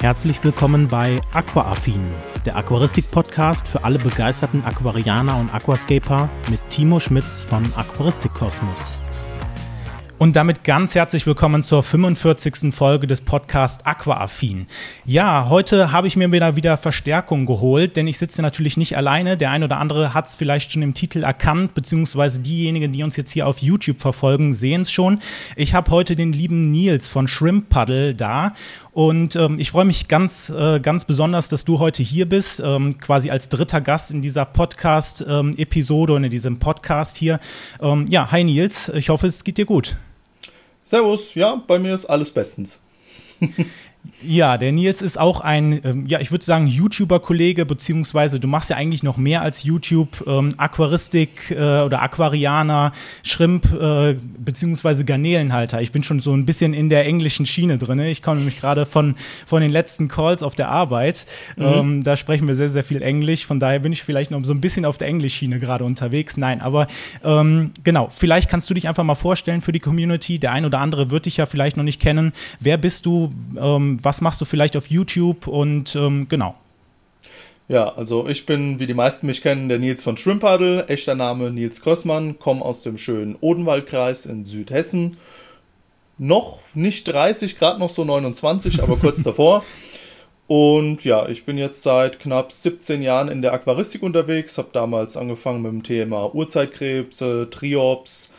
Herzlich willkommen bei Aquaaffin, der Aquaristik-Podcast für alle begeisterten Aquarianer und Aquascaper mit Timo Schmitz von Aquaristik Kosmos. Und damit ganz herzlich willkommen zur 45. Folge des Podcasts Aquaaffin. Ja, heute habe ich mir wieder, wieder Verstärkung geholt, denn ich sitze natürlich nicht alleine. Der ein oder andere hat es vielleicht schon im Titel erkannt, beziehungsweise diejenigen, die uns jetzt hier auf YouTube verfolgen, sehen es schon. Ich habe heute den lieben Nils von Shrimp Puddle da und ähm, ich freue mich ganz, äh, ganz besonders, dass du heute hier bist, ähm, quasi als dritter Gast in dieser Podcast-Episode ähm, und in diesem Podcast hier. Ähm, ja, hi Nils, ich hoffe, es geht dir gut. Servus, ja, bei mir ist alles bestens. Ja, der Nils ist auch ein, ähm, ja, ich würde sagen, YouTuber-Kollege, beziehungsweise du machst ja eigentlich noch mehr als YouTube, ähm, Aquaristik äh, oder Aquarianer, Shrimp, äh, beziehungsweise Garnelenhalter. Ich bin schon so ein bisschen in der englischen Schiene drin. Ich komme nämlich gerade von, von den letzten Calls auf der Arbeit. Mhm. Ähm, da sprechen wir sehr, sehr viel Englisch. Von daher bin ich vielleicht noch so ein bisschen auf der Englisch-Schiene gerade unterwegs. Nein, aber ähm, genau, vielleicht kannst du dich einfach mal vorstellen für die Community. Der ein oder andere wird dich ja vielleicht noch nicht kennen. Wer bist du? Ähm, was machst du vielleicht auf YouTube und ähm, genau. Ja, also ich bin, wie die meisten mich kennen, der Nils von Shrimpadel, echter Name Nils Krössmann, komme aus dem schönen Odenwaldkreis in Südhessen. Noch nicht 30, gerade noch so 29, aber kurz davor. Und ja, ich bin jetzt seit knapp 17 Jahren in der Aquaristik unterwegs, habe damals angefangen mit dem Thema Urzeitkrebse, Triops,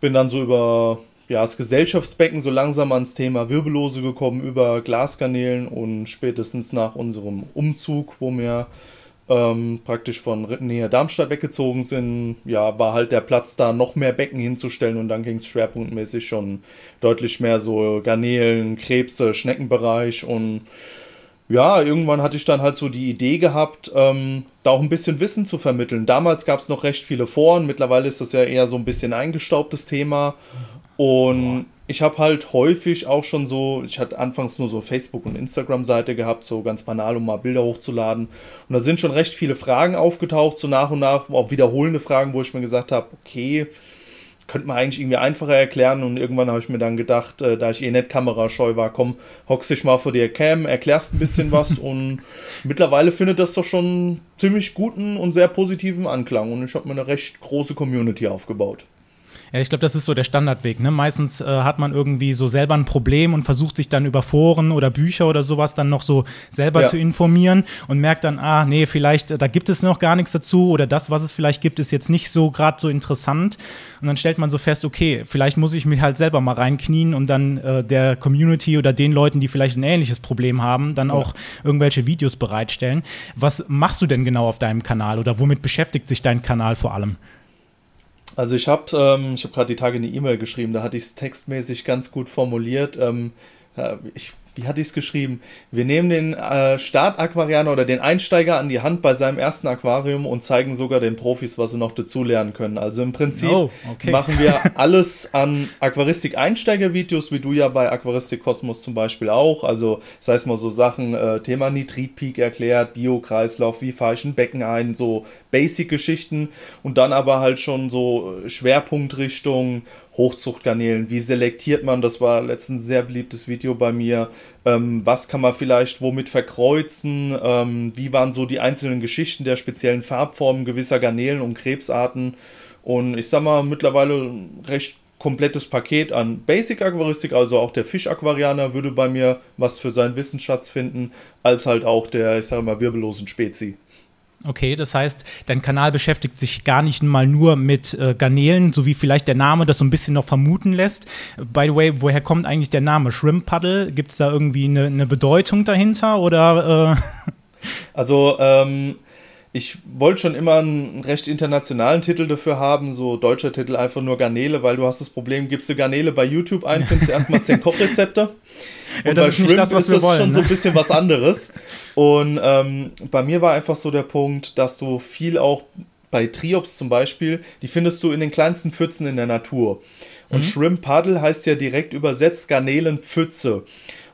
bin dann so über ja, das Gesellschaftsbecken so langsam ans Thema Wirbellose gekommen über Glaskanälen und spätestens nach unserem Umzug, wo wir ähm, praktisch von Nähe Darmstadt weggezogen sind, ja, war halt der Platz da, noch mehr Becken hinzustellen und dann ging es schwerpunktmäßig schon deutlich mehr so Garnelen, Krebse, Schneckenbereich und ja, irgendwann hatte ich dann halt so die Idee gehabt, ähm, da auch ein bisschen Wissen zu vermitteln. Damals gab es noch recht viele Foren, mittlerweile ist das ja eher so ein bisschen eingestaubtes Thema. Und ich habe halt häufig auch schon so, ich hatte anfangs nur so Facebook- und Instagram-Seite gehabt, so ganz banal, um mal Bilder hochzuladen. Und da sind schon recht viele Fragen aufgetaucht, so nach und nach, auch wiederholende Fragen, wo ich mir gesagt habe, okay, könnte man eigentlich irgendwie einfacher erklären. Und irgendwann habe ich mir dann gedacht, äh, da ich eh nicht kamerascheu war, komm, hockst dich mal vor der Cam, erklärst ein bisschen was. und mittlerweile findet das doch schon ziemlich guten und sehr positiven Anklang. Und ich habe mir eine recht große Community aufgebaut. Ja, ich glaube, das ist so der Standardweg. Ne? Meistens äh, hat man irgendwie so selber ein Problem und versucht sich dann über Foren oder Bücher oder sowas dann noch so selber ja. zu informieren und merkt dann, ah, nee, vielleicht, äh, da gibt es noch gar nichts dazu oder das, was es vielleicht gibt, ist jetzt nicht so gerade so interessant. Und dann stellt man so fest, okay, vielleicht muss ich mich halt selber mal reinknien und dann äh, der Community oder den Leuten, die vielleicht ein ähnliches Problem haben, dann ja. auch irgendwelche Videos bereitstellen. Was machst du denn genau auf deinem Kanal oder womit beschäftigt sich dein Kanal vor allem? Also ich habe ähm, hab gerade die Tage eine E-Mail geschrieben, da hatte ich es textmäßig ganz gut formuliert. Ähm, ich wie hatte ich es geschrieben? Wir nehmen den äh, Start-Aquarianer oder den Einsteiger an die Hand bei seinem ersten Aquarium und zeigen sogar den Profis, was sie noch dazulernen können. Also im Prinzip oh, okay. machen wir alles an Aquaristik-Einsteiger-Videos, wie du ja bei Aquaristik Kosmos zum Beispiel auch. Also, sei es mal so Sachen, äh, Thema Nitritpeak erklärt, Biokreislauf, wie fahre ich ein Becken ein, so Basic-Geschichten und dann aber halt schon so Schwerpunktrichtung Hochzuchtgarnelen, wie selektiert man, das war letztens ein sehr beliebtes Video bei mir, ähm, was kann man vielleicht womit verkreuzen, ähm, wie waren so die einzelnen Geschichten der speziellen Farbformen gewisser Garnelen und Krebsarten? Und ich sag mal mittlerweile recht komplettes Paket an Basic Aquaristik, also auch der Fischaquarianer würde bei mir was für seinen Wissensschatz finden, als halt auch der, ich sage mal, wirbellosen Spezi. Okay, das heißt, dein Kanal beschäftigt sich gar nicht mal nur mit äh, Garnelen, so wie vielleicht der Name das so ein bisschen noch vermuten lässt. By the way, woher kommt eigentlich der Name Shrimp Puddle? Gibt es da irgendwie eine, eine, Bedeutung dahinter oder? Äh? Also ähm, ich wollte schon immer einen recht internationalen Titel dafür haben, so deutscher Titel einfach nur Garnele, weil du hast das Problem, gibst du Garnele bei YouTube ein, findest du erstmal 10 Kochrezepte. Und ja, bei Shrimp das, ist das wollen, schon ne? so ein bisschen was anderes. Und ähm, bei mir war einfach so der Punkt, dass du viel auch bei Triops zum Beispiel, die findest du in den kleinsten Pfützen in der Natur. Und mhm. Shrimp Puddle heißt ja direkt übersetzt Garnelenpfütze.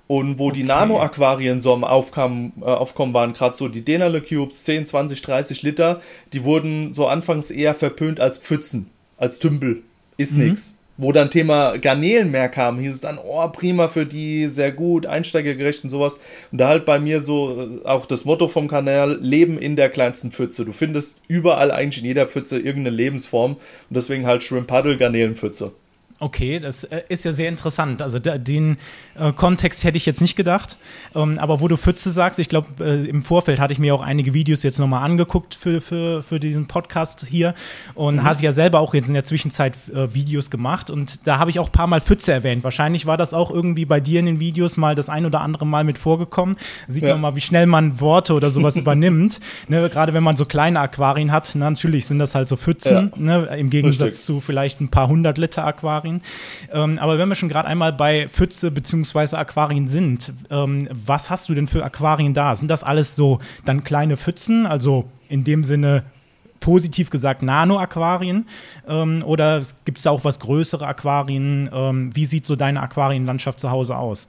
Und wo okay. die Nano-Aquarien so am Aufkommen, äh, Aufkommen waren, gerade so die Denale Cubes, 10, 20, 30 Liter, die wurden so anfangs eher verpönt als Pfützen, als Tümpel. Ist mhm. nix. wo dann Thema Garnelen mehr kam, hieß es dann, oh, prima für die, sehr gut, einsteigergerecht und sowas. Und da halt bei mir so äh, auch das Motto vom Kanal, Leben in der kleinsten Pfütze. Du findest überall eigentlich in jeder Pfütze irgendeine Lebensform und deswegen halt Shrimp Paddle, Garnelenpfütze. Okay, das äh, ist ja sehr interessant. Also den äh, Kontext hätte ich jetzt nicht gedacht. Ähm, aber wo du Pfütze sagst, ich glaube, äh, im Vorfeld hatte ich mir auch einige Videos jetzt nochmal angeguckt für, für, für diesen Podcast hier und mhm. habe ja selber auch jetzt in der Zwischenzeit äh, Videos gemacht und da habe ich auch ein paar Mal Pfütze erwähnt. Wahrscheinlich war das auch irgendwie bei dir in den Videos mal das ein oder andere Mal mit vorgekommen. Sieht ja. man mal, wie schnell man Worte oder sowas übernimmt. Ne, Gerade wenn man so kleine Aquarien hat, na, natürlich sind das halt so Pfützen, ja. ne, im Gegensatz Richtig. zu vielleicht ein paar hundert Liter Aquarien. Aquarien. Ähm, aber wenn wir schon gerade einmal bei Pfütze bzw. Aquarien sind, ähm, was hast du denn für Aquarien da? Sind das alles so dann kleine Pfützen, also in dem Sinne positiv gesagt Nano-Aquarien? Ähm, oder gibt es da auch was größere Aquarien? Ähm, wie sieht so deine Aquarienlandschaft zu Hause aus?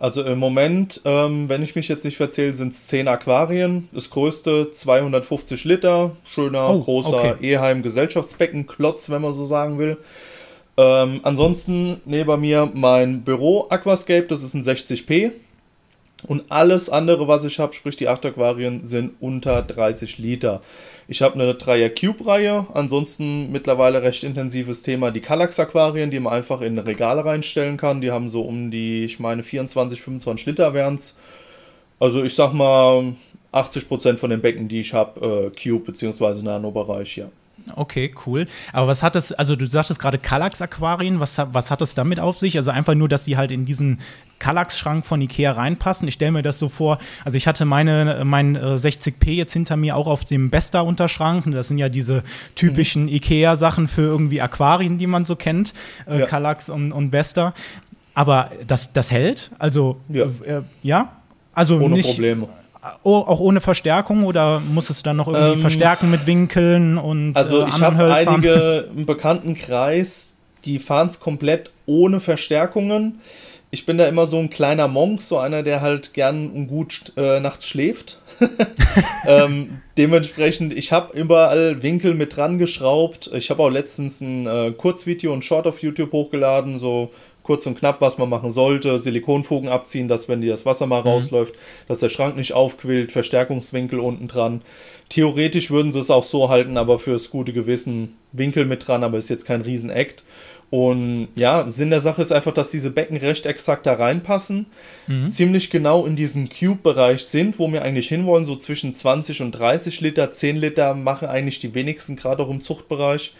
Also im Moment, ähm, wenn ich mich jetzt nicht verzähle, sind es 10 Aquarien. Das größte 250 Liter, schöner, oh, großer okay. Eheim-Gesellschaftsbecken-Klotz, wenn man so sagen will. Ähm, ansonsten neben mir mein Büro Aquascape, das ist ein 60p. Und alles andere, was ich habe, sprich die 8 Aquarien, sind unter 30 Liter. Ich habe eine 3er Cube-Reihe, ansonsten mittlerweile recht intensives Thema die Kallax-Aquarien, die man einfach in Regale reinstellen kann. Die haben so um die, ich meine, 24, 25 Liter wären es. Also ich sag mal, 80% von den Becken, die ich habe, äh, Cube- bzw. Nano-Bereich, ja. Okay, cool. Aber was hat das, also du sagtest gerade Kallax-Aquarien, was, was hat das damit auf sich? Also einfach nur, dass sie halt in diesen Kallax-Schrank von Ikea reinpassen. Ich stelle mir das so vor, also ich hatte meine, mein 60p äh, jetzt hinter mir auch auf dem Besta-Unterschrank. Das sind ja diese typischen mhm. Ikea-Sachen für irgendwie Aquarien, die man so kennt, äh, ja. Kallax und, und Besta. Aber das, das hält? Also, ja? Äh, ja? Also Ohne nicht, Probleme. Oh, auch ohne Verstärkung oder musstest du dann noch irgendwie ähm, verstärken mit Winkeln und Also äh, ich habe einige im Bekanntenkreis, die fahren es komplett ohne Verstärkungen. Ich bin da immer so ein kleiner Monk, so einer, der halt gern und gut äh, nachts schläft. ähm, dementsprechend, ich habe überall Winkel mit dran geschraubt. Ich habe auch letztens ein äh, Kurzvideo und Short auf YouTube hochgeladen, so kurz und knapp, was man machen sollte. Silikonfugen abziehen, dass wenn dir das Wasser mal mhm. rausläuft, dass der Schrank nicht aufquillt, Verstärkungswinkel unten dran. Theoretisch würden sie es auch so halten, aber fürs gute Gewissen Winkel mit dran, aber ist jetzt kein Riesenakt. Und ja, Sinn der Sache ist einfach, dass diese Becken recht exakt da reinpassen, mhm. ziemlich genau in diesem Cube-Bereich sind, wo wir eigentlich hinwollen, so zwischen 20 und 30 Liter. 10 Liter machen eigentlich die wenigsten, gerade auch im Zuchtbereich.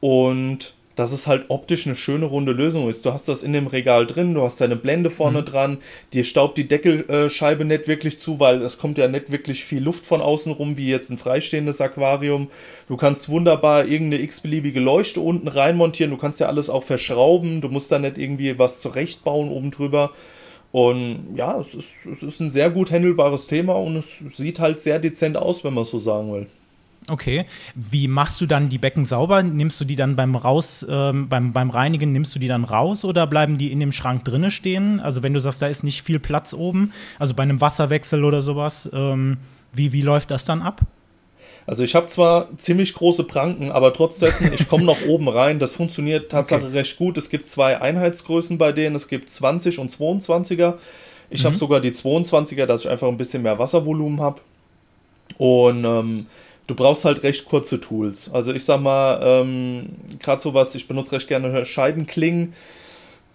Und dass es halt optisch eine schöne runde Lösung ist. Du hast das in dem Regal drin, du hast deine Blende vorne mhm. dran, dir staubt die Deckelscheibe nicht wirklich zu, weil es kommt ja nicht wirklich viel Luft von außen rum, wie jetzt ein freistehendes Aquarium. Du kannst wunderbar irgendeine x-beliebige Leuchte unten reinmontieren, du kannst ja alles auch verschrauben, du musst da nicht irgendwie was zurechtbauen oben drüber. Und ja, es ist, es ist ein sehr gut handelbares Thema und es sieht halt sehr dezent aus, wenn man es so sagen will. Okay. Wie machst du dann die Becken sauber? Nimmst du die dann beim Raus, ähm, beim, beim Reinigen, nimmst du die dann raus oder bleiben die in dem Schrank drinne stehen? Also wenn du sagst, da ist nicht viel Platz oben, also bei einem Wasserwechsel oder sowas, ähm, wie, wie läuft das dann ab? Also ich habe zwar ziemlich große Pranken, aber trotzdem, ich komme noch oben rein. Das funktioniert tatsächlich okay. recht gut. Es gibt zwei Einheitsgrößen bei denen. Es gibt 20 und 22er. Ich mhm. habe sogar die 22er, dass ich einfach ein bisschen mehr Wasservolumen habe. Und ähm, du brauchst halt recht kurze Tools. Also ich sag mal, ähm, gerade sowas, ich benutze recht gerne Scheibenklingen.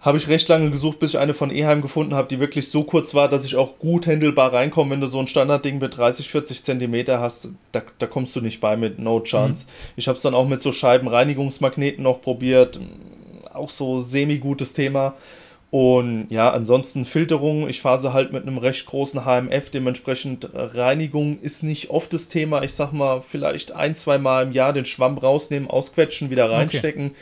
Habe ich recht lange gesucht, bis ich eine von Eheim gefunden habe, die wirklich so kurz war, dass ich auch gut handelbar reinkomme. Wenn du so ein Standardding mit 30, 40 Zentimeter hast, da, da kommst du nicht bei mit No Chance. Mhm. Ich habe es dann auch mit so Scheibenreinigungsmagneten noch probiert. Auch so semi-gutes Thema. Und ja, ansonsten Filterung. Ich phase halt mit einem recht großen HMF. Dementsprechend Reinigung ist nicht oft das Thema. Ich sag mal, vielleicht ein, zwei Mal im Jahr den Schwamm rausnehmen, ausquetschen, wieder reinstecken. Okay.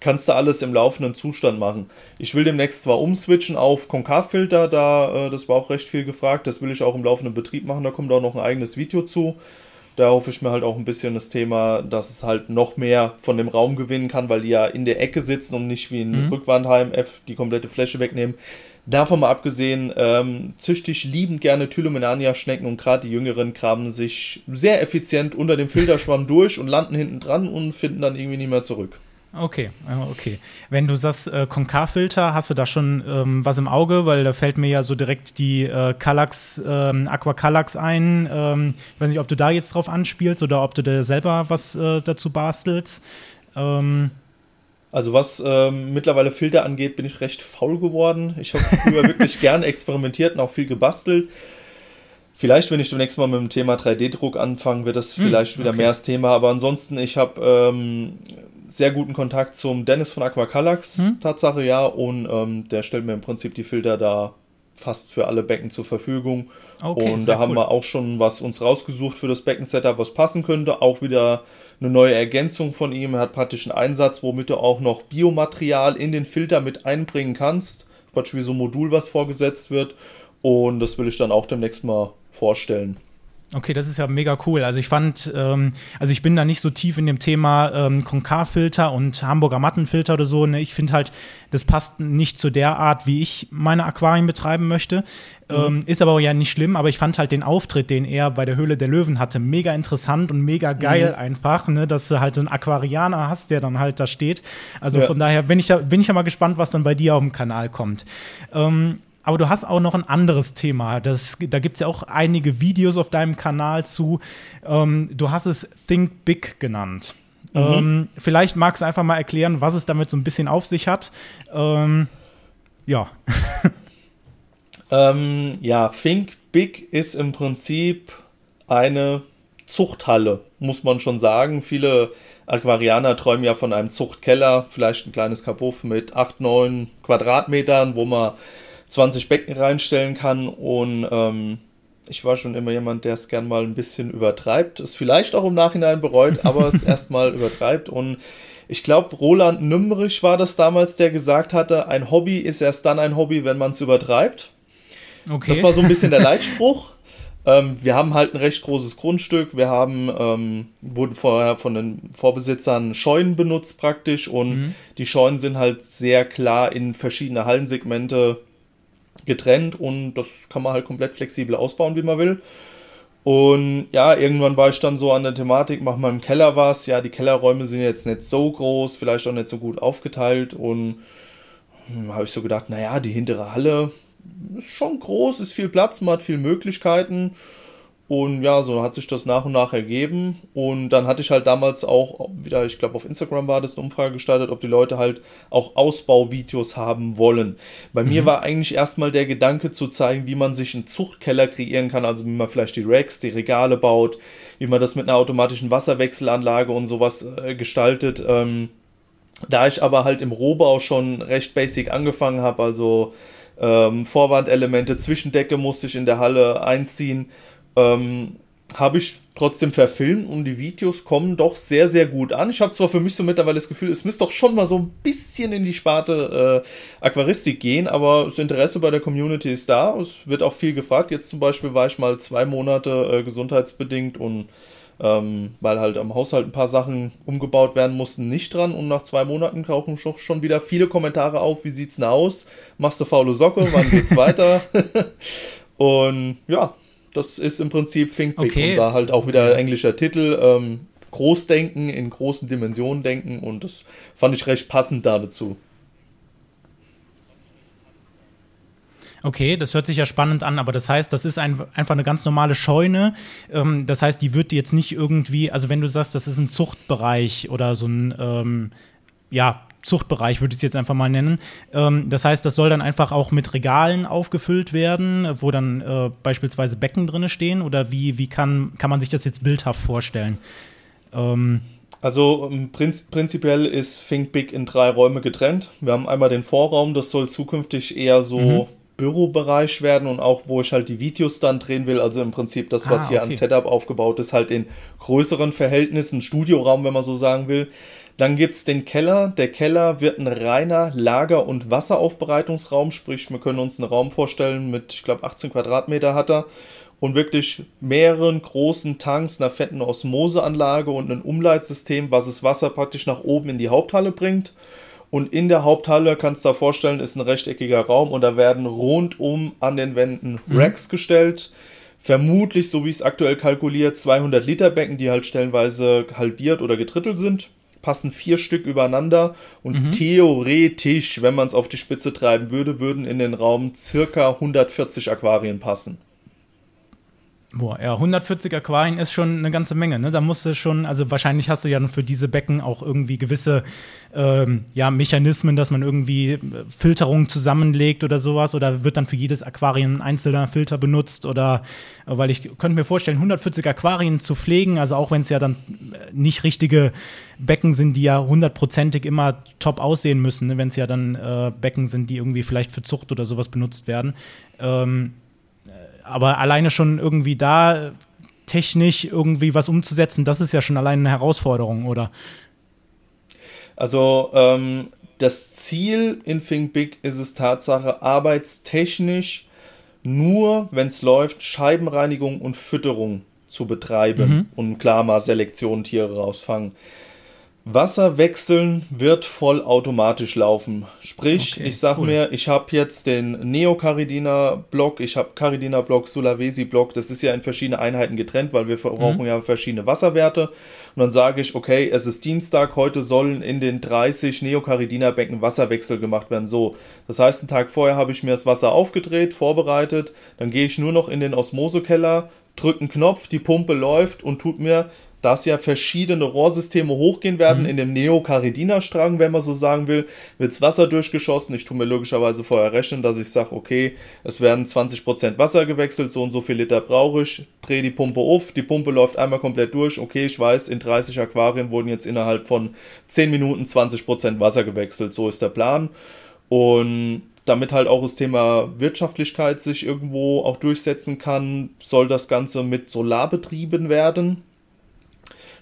Kannst du alles im laufenden Zustand machen. Ich will demnächst zwar umswitchen auf Konkavfilter, da äh, das war auch recht viel gefragt. Das will ich auch im laufenden Betrieb machen. Da kommt auch noch ein eigenes Video zu da hoffe ich mir halt auch ein bisschen das Thema, dass es halt noch mehr von dem Raum gewinnen kann, weil die ja in der Ecke sitzen und nicht wie ein mhm. Rückwand-HMF die komplette Fläche wegnehmen. Davon mal abgesehen, ähm, züchte ich liebend gerne Tylomenania-Schnecken und gerade die Jüngeren kramen sich sehr effizient unter dem Filterschwamm durch und landen hinten dran und finden dann irgendwie nie mehr zurück. Okay, okay. Wenn du sagst äh, Konkarfilter, hast du da schon ähm, was im Auge? Weil da fällt mir ja so direkt die äh, Kallax, ähm, Aqua Kallax ein. Ähm, ich weiß nicht, ob du da jetzt drauf anspielst oder ob du da selber was äh, dazu bastelst. Ähm, also was ähm, mittlerweile Filter angeht, bin ich recht faul geworden. Ich habe früher wirklich gern experimentiert und auch viel gebastelt. Vielleicht, wenn ich demnächst mal mit dem Thema 3D-Druck anfange, wird das hm, vielleicht hm, wieder mehr das Thema. Aber ansonsten, ich habe ähm, sehr guten Kontakt zum Dennis von Aquacalax, hm? Tatsache ja. Und ähm, der stellt mir im Prinzip die Filter da fast für alle Becken zur Verfügung. Okay, und da haben cool. wir auch schon was uns rausgesucht für das Becken-Setup, was passen könnte. Auch wieder eine neue Ergänzung von ihm. Er hat praktisch einen Einsatz, womit du auch noch Biomaterial in den Filter mit einbringen kannst. Praktisch wie so ein Modul, was vorgesetzt wird. Und das will ich dann auch demnächst mal vorstellen. Okay, das ist ja mega cool. Also ich fand, ähm, also ich bin da nicht so tief in dem Thema ähm, Konkarfilter und Hamburger Mattenfilter oder so. Ne? Ich finde halt, das passt nicht zu der Art, wie ich meine Aquarien betreiben möchte. Mhm. Ähm, ist aber auch ja nicht schlimm, aber ich fand halt den Auftritt, den er bei der Höhle der Löwen hatte, mega interessant und mega geil mhm. einfach, ne? dass du halt so einen Aquarianer hast, der dann halt da steht. Also ja. von daher bin ich, da, bin ich ja mal gespannt, was dann bei dir auf dem Kanal kommt. Ähm, aber du hast auch noch ein anderes Thema. Das, da gibt es ja auch einige Videos auf deinem Kanal zu. Ähm, du hast es Think Big genannt. Mhm. Ähm, vielleicht magst du einfach mal erklären, was es damit so ein bisschen auf sich hat. Ähm, ja. Ähm, ja, Think Big ist im Prinzip eine Zuchthalle, muss man schon sagen. Viele Aquarianer träumen ja von einem Zuchtkeller, vielleicht ein kleines Kabuff mit 8, 9 Quadratmetern, wo man 20 Becken reinstellen kann und ähm, ich war schon immer jemand, der es gern mal ein bisschen übertreibt, es vielleicht auch im Nachhinein bereut, aber es erstmal übertreibt und ich glaube, Roland Nümmerich war das damals, der gesagt hatte, ein Hobby ist erst dann ein Hobby, wenn man es übertreibt. Okay. Das war so ein bisschen der Leitspruch. ähm, wir haben halt ein recht großes Grundstück. Wir haben, ähm, wurden vorher von den Vorbesitzern Scheunen benutzt praktisch und mhm. die Scheunen sind halt sehr klar in verschiedene Hallensegmente getrennt und das kann man halt komplett flexibel ausbauen, wie man will. Und ja, irgendwann war ich dann so an der Thematik, mach mal im Keller was. Ja, die Kellerräume sind jetzt nicht so groß, vielleicht auch nicht so gut aufgeteilt. Und hm, habe ich so gedacht, naja, die hintere Halle ist schon groß, ist viel Platz, man hat viele Möglichkeiten. Und ja, so hat sich das nach und nach ergeben. Und dann hatte ich halt damals auch wieder, ich glaube auf Instagram war das eine Umfrage gestartet, ob die Leute halt auch Ausbauvideos haben wollen. Bei mhm. mir war eigentlich erstmal der Gedanke zu zeigen, wie man sich einen Zuchtkeller kreieren kann, also wie man vielleicht die Racks, die Regale baut, wie man das mit einer automatischen Wasserwechselanlage und sowas äh, gestaltet. Ähm, da ich aber halt im Rohbau schon recht basic angefangen habe, also ähm, Vorwandelemente, Zwischendecke musste ich in der Halle einziehen ähm, habe ich trotzdem verfilmt und die Videos kommen doch sehr, sehr gut an. Ich habe zwar für mich so mittlerweile das Gefühl, es müsste doch schon mal so ein bisschen in die Sparte äh, Aquaristik gehen, aber das Interesse bei der Community ist da. Es wird auch viel gefragt. Jetzt zum Beispiel war ich mal zwei Monate äh, gesundheitsbedingt und ähm, weil halt am Haushalt ein paar Sachen umgebaut werden mussten, nicht dran. Und nach zwei Monaten tauchen schon wieder viele Kommentare auf. Wie sieht's denn aus? Machst du faule Socke? Wann geht's weiter? und ja, das ist im Prinzip Think Big okay. und da halt auch wieder englischer Titel. Ähm, Großdenken, in großen Dimensionen denken und das fand ich recht passend da dazu. Okay, das hört sich ja spannend an, aber das heißt, das ist ein, einfach eine ganz normale Scheune. Ähm, das heißt, die wird jetzt nicht irgendwie, also wenn du sagst, das ist ein Zuchtbereich oder so ein, ähm, ja, Zuchtbereich, würde ich es jetzt einfach mal nennen. Ähm, das heißt, das soll dann einfach auch mit Regalen aufgefüllt werden, wo dann äh, beispielsweise Becken drin stehen? Oder wie, wie kann, kann man sich das jetzt bildhaft vorstellen? Ähm, also prinz prinzipiell ist Think Big in drei Räume getrennt. Wir haben einmal den Vorraum, das soll zukünftig eher so mhm. Bürobereich werden und auch, wo ich halt die Videos dann drehen will. Also im Prinzip das, was ah, hier okay. an Setup aufgebaut ist, halt in größeren Verhältnissen, Studioraum, wenn man so sagen will. Dann gibt es den Keller. Der Keller wird ein reiner Lager- und Wasseraufbereitungsraum, sprich, wir können uns einen Raum vorstellen mit, ich glaube, 18 Quadratmeter hat er und wirklich mehreren großen Tanks, einer fetten Osmoseanlage und einem Umleitsystem, was das Wasser praktisch nach oben in die Haupthalle bringt. Und in der Haupthalle, kannst du dir vorstellen, ist ein rechteckiger Raum und da werden rundum an den Wänden mhm. Racks gestellt. Vermutlich, so wie es aktuell kalkuliert, 200 Liter Becken, die halt stellenweise halbiert oder getrittelt sind passen vier Stück übereinander und mhm. theoretisch, wenn man es auf die Spitze treiben würde, würden in den Raum circa 140 Aquarien passen. Boah, ja, 140 Aquarien ist schon eine ganze Menge. Ne? Da musst du schon, also wahrscheinlich hast du ja für diese Becken auch irgendwie gewisse ähm, ja, Mechanismen, dass man irgendwie äh, Filterungen zusammenlegt oder sowas. Oder wird dann für jedes Aquarium ein einzelner Filter benutzt? Oder, weil ich könnte mir vorstellen, 140 Aquarien zu pflegen, also auch wenn es ja dann nicht richtige Becken sind, die ja hundertprozentig immer top aussehen müssen, ne? wenn es ja dann äh, Becken sind, die irgendwie vielleicht für Zucht oder sowas benutzt werden. Ähm, aber alleine schon irgendwie da technisch irgendwie was umzusetzen, das ist ja schon alleine eine Herausforderung, oder? Also ähm, das Ziel in Think Big ist es Tatsache, arbeitstechnisch nur, wenn es läuft, Scheibenreinigung und Fütterung zu betreiben mhm. und klar mal Selektion Tiere rausfangen. Wasser wechseln wird vollautomatisch laufen. Sprich, okay, ich sag cool. mir, ich habe jetzt den Neo-Caridina-Block, ich habe Caridina-Block, Sulawesi-Block, das ist ja in verschiedene Einheiten getrennt, weil wir brauchen mhm. ja verschiedene Wasserwerte. Und dann sage ich, okay, es ist Dienstag, heute sollen in den 30 Neo-Caridina-Becken Wasserwechsel gemacht werden. So, das heißt, einen Tag vorher habe ich mir das Wasser aufgedreht, vorbereitet, dann gehe ich nur noch in den Osmosekeller, drücke einen Knopf, die Pumpe läuft und tut mir dass ja verschiedene Rohrsysteme hochgehen werden. Mhm. In dem Neo-Caridina-Strang, wenn man so sagen will, wird das Wasser durchgeschossen. Ich tue mir logischerweise vorher rechnen, dass ich sage, okay, es werden 20% Wasser gewechselt, so und so viel Liter brauche ich, drehe die Pumpe auf, die Pumpe läuft einmal komplett durch. Okay, ich weiß, in 30 Aquarien wurden jetzt innerhalb von 10 Minuten 20% Wasser gewechselt. So ist der Plan. Und damit halt auch das Thema Wirtschaftlichkeit sich irgendwo auch durchsetzen kann, soll das Ganze mit Solar betrieben werden.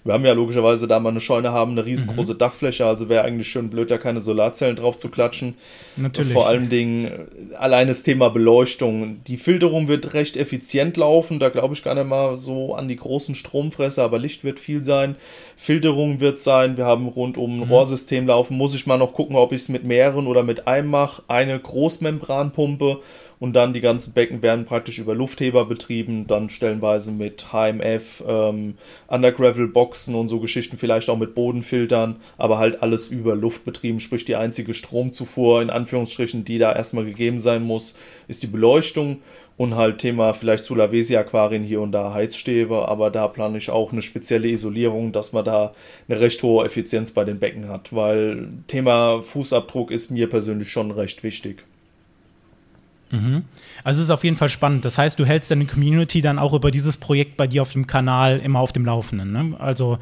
Wir haben ja logischerweise, da wir eine Scheune haben, eine riesengroße mhm. Dachfläche, also wäre eigentlich schön blöd, da keine Solarzellen drauf zu klatschen. Natürlich. Vor allen Dingen allein das Thema Beleuchtung. Die Filterung wird recht effizient laufen, da glaube ich gar nicht mal so an die großen Stromfresser, aber Licht wird viel sein. Filterung wird sein, wir haben rund um ein mhm. Rohrsystem laufen. Muss ich mal noch gucken, ob ich es mit mehreren oder mit einem mache. Eine Großmembranpumpe und dann die ganzen Becken werden praktisch über Luftheber betrieben, dann stellenweise mit HMF, ähm, Undergravel-Boxen und so Geschichten, vielleicht auch mit Bodenfiltern, aber halt alles über Luft betrieben, sprich die einzige Stromzufuhr in Anführungsstrichen, die da erstmal gegeben sein muss, ist die Beleuchtung und halt Thema vielleicht Sulawesi-Aquarien hier und da Heizstäbe, aber da plane ich auch eine spezielle Isolierung, dass man da eine recht hohe Effizienz bei den Becken hat, weil Thema Fußabdruck ist mir persönlich schon recht wichtig. Mhm. Also es ist auf jeden Fall spannend. Das heißt, du hältst deine Community dann auch über dieses Projekt bei dir auf dem Kanal immer auf dem Laufenden. Ne? Also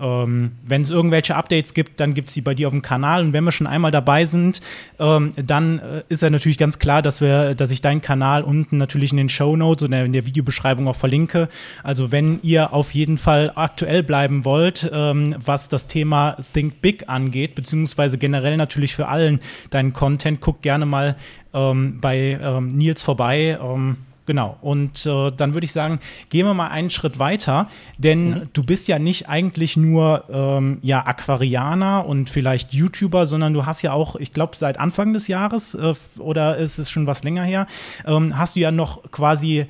ähm, wenn es irgendwelche Updates gibt, dann gibt es sie bei dir auf dem Kanal. Und wenn wir schon einmal dabei sind, ähm, dann äh, ist ja natürlich ganz klar, dass wir, dass ich deinen Kanal unten natürlich in den Show Notes oder in der Videobeschreibung auch verlinke. Also wenn ihr auf jeden Fall aktuell bleiben wollt, ähm, was das Thema Think Big angeht, beziehungsweise generell natürlich für allen deinen Content, guckt gerne mal ähm, bei ähm, Nils vorbei. Genau. Und äh, dann würde ich sagen, gehen wir mal einen Schritt weiter, denn mhm. du bist ja nicht eigentlich nur ähm, ja Aquarianer und vielleicht YouTuber, sondern du hast ja auch, ich glaube, seit Anfang des Jahres äh, oder ist es schon was länger her, ähm, hast du ja noch quasi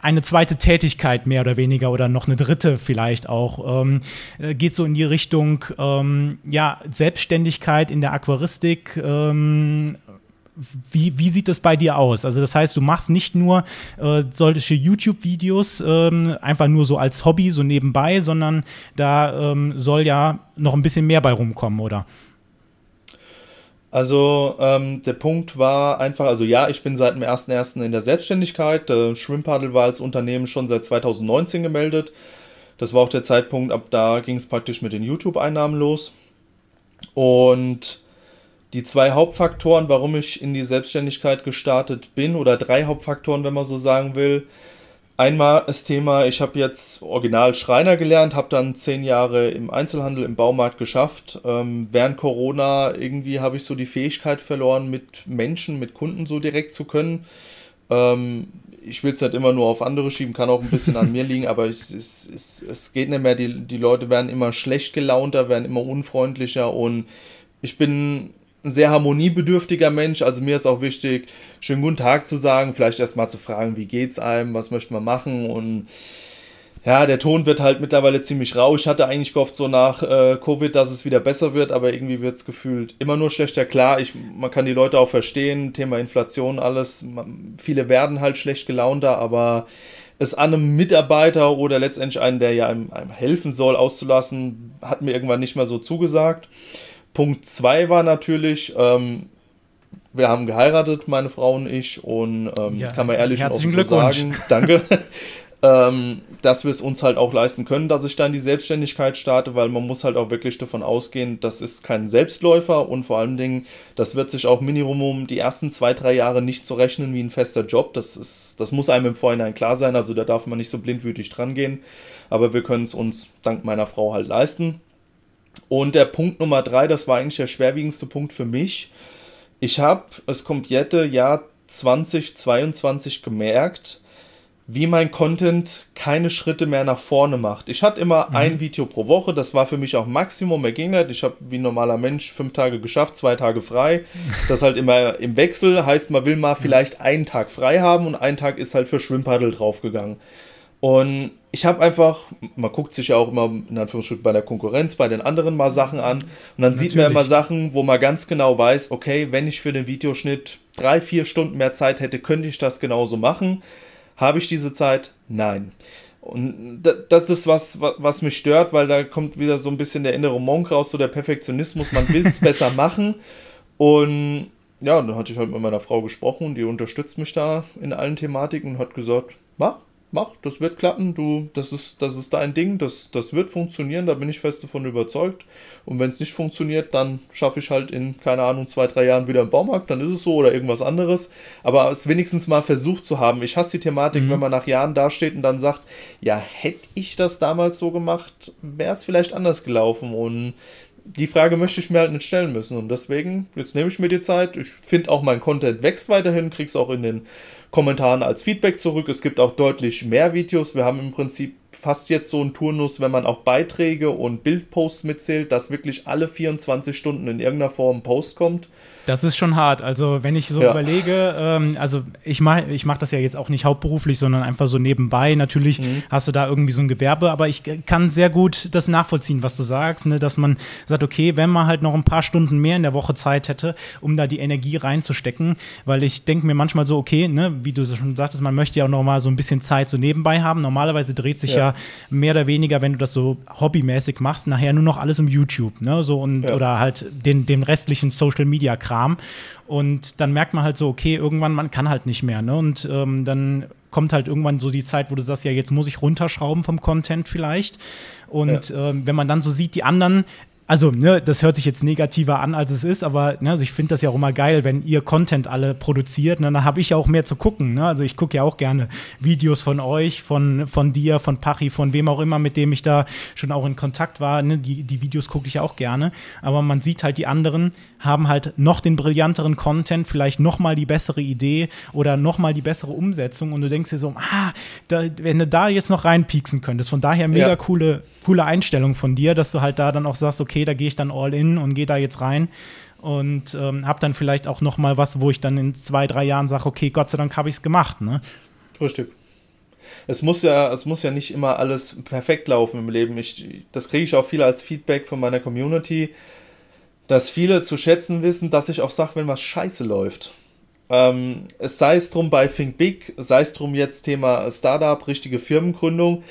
eine zweite Tätigkeit mehr oder weniger oder noch eine dritte vielleicht auch. Ähm, äh, geht so in die Richtung ähm, ja, Selbstständigkeit in der Aquaristik, ähm, wie, wie sieht das bei dir aus? Also das heißt, du machst nicht nur äh, solche YouTube-Videos ähm, einfach nur so als Hobby, so nebenbei, sondern da ähm, soll ja noch ein bisschen mehr bei rumkommen, oder? Also ähm, der Punkt war einfach, also ja, ich bin seit dem 1.1. in der Selbstständigkeit. Der Shrimpadel war als Unternehmen schon seit 2019 gemeldet. Das war auch der Zeitpunkt, ab da ging es praktisch mit den YouTube-Einnahmen los. Und die zwei Hauptfaktoren, warum ich in die Selbstständigkeit gestartet bin, oder drei Hauptfaktoren, wenn man so sagen will. Einmal das Thema, ich habe jetzt original Schreiner gelernt, habe dann zehn Jahre im Einzelhandel, im Baumarkt geschafft. Ähm, während Corona irgendwie habe ich so die Fähigkeit verloren, mit Menschen, mit Kunden so direkt zu können. Ähm, ich will es nicht immer nur auf andere schieben, kann auch ein bisschen an mir liegen, aber es, es, es, es geht nicht mehr. Die, die Leute werden immer schlecht gelaunter, werden immer unfreundlicher und ich bin ein sehr harmoniebedürftiger Mensch. Also mir ist auch wichtig, schönen guten Tag zu sagen, vielleicht erstmal zu fragen, wie geht's einem, was möchte man machen und ja, der Ton wird halt mittlerweile ziemlich rau. Ich hatte eigentlich gehofft, so nach äh, Covid, dass es wieder besser wird, aber irgendwie wird es gefühlt immer nur schlechter. Klar, ich, man kann die Leute auch verstehen, Thema Inflation, alles. Man, viele werden halt schlecht gelaunter, aber es an einem Mitarbeiter oder letztendlich einen, der ja einem, einem helfen soll, auszulassen, hat mir irgendwann nicht mehr so zugesagt. Punkt zwei war natürlich, ähm, wir haben geheiratet, meine Frau und ich, und ähm, ja, kann man ehrlich und offen so sagen, danke. ähm, dass wir es uns halt auch leisten können, dass ich dann die Selbstständigkeit starte, weil man muss halt auch wirklich davon ausgehen, das ist kein Selbstläufer und vor allen Dingen, das wird sich auch Minimum die ersten zwei, drei Jahre nicht so rechnen wie ein fester Job. Das, ist, das muss einem im Vorhinein klar sein, also da darf man nicht so blindwütig dran gehen, aber wir können es uns dank meiner Frau halt leisten. Und der Punkt Nummer drei, das war eigentlich der schwerwiegendste Punkt für mich. Ich habe das komplette Jahr 2022 gemerkt, wie mein Content keine Schritte mehr nach vorne macht. Ich hatte immer mhm. ein Video pro Woche, das war für mich auch Maximum, mehr ging nicht. Ich habe wie ein normaler Mensch fünf Tage geschafft, zwei Tage frei. Das halt immer im Wechsel, heißt man will mal vielleicht einen Tag frei haben und ein Tag ist halt für Schwimmpaddel draufgegangen. Und ich habe einfach, man guckt sich ja auch immer in Anführungsstrichen bei der Konkurrenz, bei den anderen mal Sachen an und dann Natürlich. sieht man immer Sachen, wo man ganz genau weiß, okay, wenn ich für den Videoschnitt drei, vier Stunden mehr Zeit hätte, könnte ich das genauso machen. Habe ich diese Zeit? Nein. Und das ist was, was mich stört, weil da kommt wieder so ein bisschen der innere Monk raus, so der Perfektionismus. Man will es besser machen. Und ja, dann hatte ich halt mit meiner Frau gesprochen, die unterstützt mich da in allen Thematiken und hat gesagt, mach, mach, das wird klappen, du, das ist, das ist dein Ding, das, das wird funktionieren, da bin ich fest davon überzeugt. Und wenn es nicht funktioniert, dann schaffe ich halt in, keine Ahnung, zwei, drei Jahren wieder im Baumarkt, dann ist es so oder irgendwas anderes. Aber es wenigstens mal versucht zu haben. Ich hasse die Thematik, mhm. wenn man nach Jahren dasteht und dann sagt, ja, hätte ich das damals so gemacht, wäre es vielleicht anders gelaufen. Und die Frage möchte ich mir halt nicht stellen müssen. Und deswegen, jetzt nehme ich mir die Zeit. Ich finde auch, mein Content wächst weiterhin, krieg's auch in den Kommentaren als Feedback zurück. Es gibt auch deutlich mehr Videos. Wir haben im Prinzip fast jetzt so einen Turnus, wenn man auch Beiträge und Bildposts mitzählt, dass wirklich alle 24 Stunden in irgendeiner Form ein Post kommt. Das ist schon hart. Also, wenn ich so ja. überlege, ähm, also ich mache ich mach das ja jetzt auch nicht hauptberuflich, sondern einfach so nebenbei. Natürlich mhm. hast du da irgendwie so ein Gewerbe, aber ich kann sehr gut das nachvollziehen, was du sagst, ne? dass man sagt, okay, wenn man halt noch ein paar Stunden mehr in der Woche Zeit hätte, um da die Energie reinzustecken, weil ich denke mir manchmal so, okay, ne, wie du schon sagtest, man möchte ja auch noch mal so ein bisschen Zeit so nebenbei haben. Normalerweise dreht sich ja, ja mehr oder weniger, wenn du das so hobbymäßig machst, nachher nur noch alles um YouTube, ne, so und ja. oder halt den, den restlichen Social Media Kram Kram. Und dann merkt man halt so, okay, irgendwann, man kann halt nicht mehr. Ne? Und ähm, dann kommt halt irgendwann so die Zeit, wo du sagst, ja, jetzt muss ich runterschrauben vom Content vielleicht. Und ja. ähm, wenn man dann so sieht, die anderen also, ne, das hört sich jetzt negativer an, als es ist, aber ne, also ich finde das ja auch immer geil, wenn ihr Content alle produziert. Ne, dann habe ich ja auch mehr zu gucken. Ne? Also ich gucke ja auch gerne Videos von euch, von, von dir, von Pachi, von wem auch immer, mit dem ich da schon auch in Kontakt war. Ne? Die, die Videos gucke ich ja auch gerne. Aber man sieht halt, die anderen haben halt noch den brillanteren Content, vielleicht noch mal die bessere Idee oder noch mal die bessere Umsetzung. Und du denkst dir so, ah, da, wenn du da jetzt noch reinpieksen könntest. Von daher mega ja. coole, coole Einstellung von dir, dass du halt da dann auch sagst, okay, okay, da gehe ich dann all in und gehe da jetzt rein und ähm, habe dann vielleicht auch noch mal was, wo ich dann in zwei, drei Jahren sage, okay, Gott sei Dank habe ich es gemacht. Ne? Richtig. Es muss ja, es muss ja nicht immer alles perfekt laufen im Leben. Ich, das kriege ich auch viel als Feedback von meiner Community, dass viele zu schätzen wissen, dass ich auch sage, wenn was scheiße läuft. Ähm, es sei es drum bei Think Big, sei es drum jetzt Thema Startup, richtige Firmengründung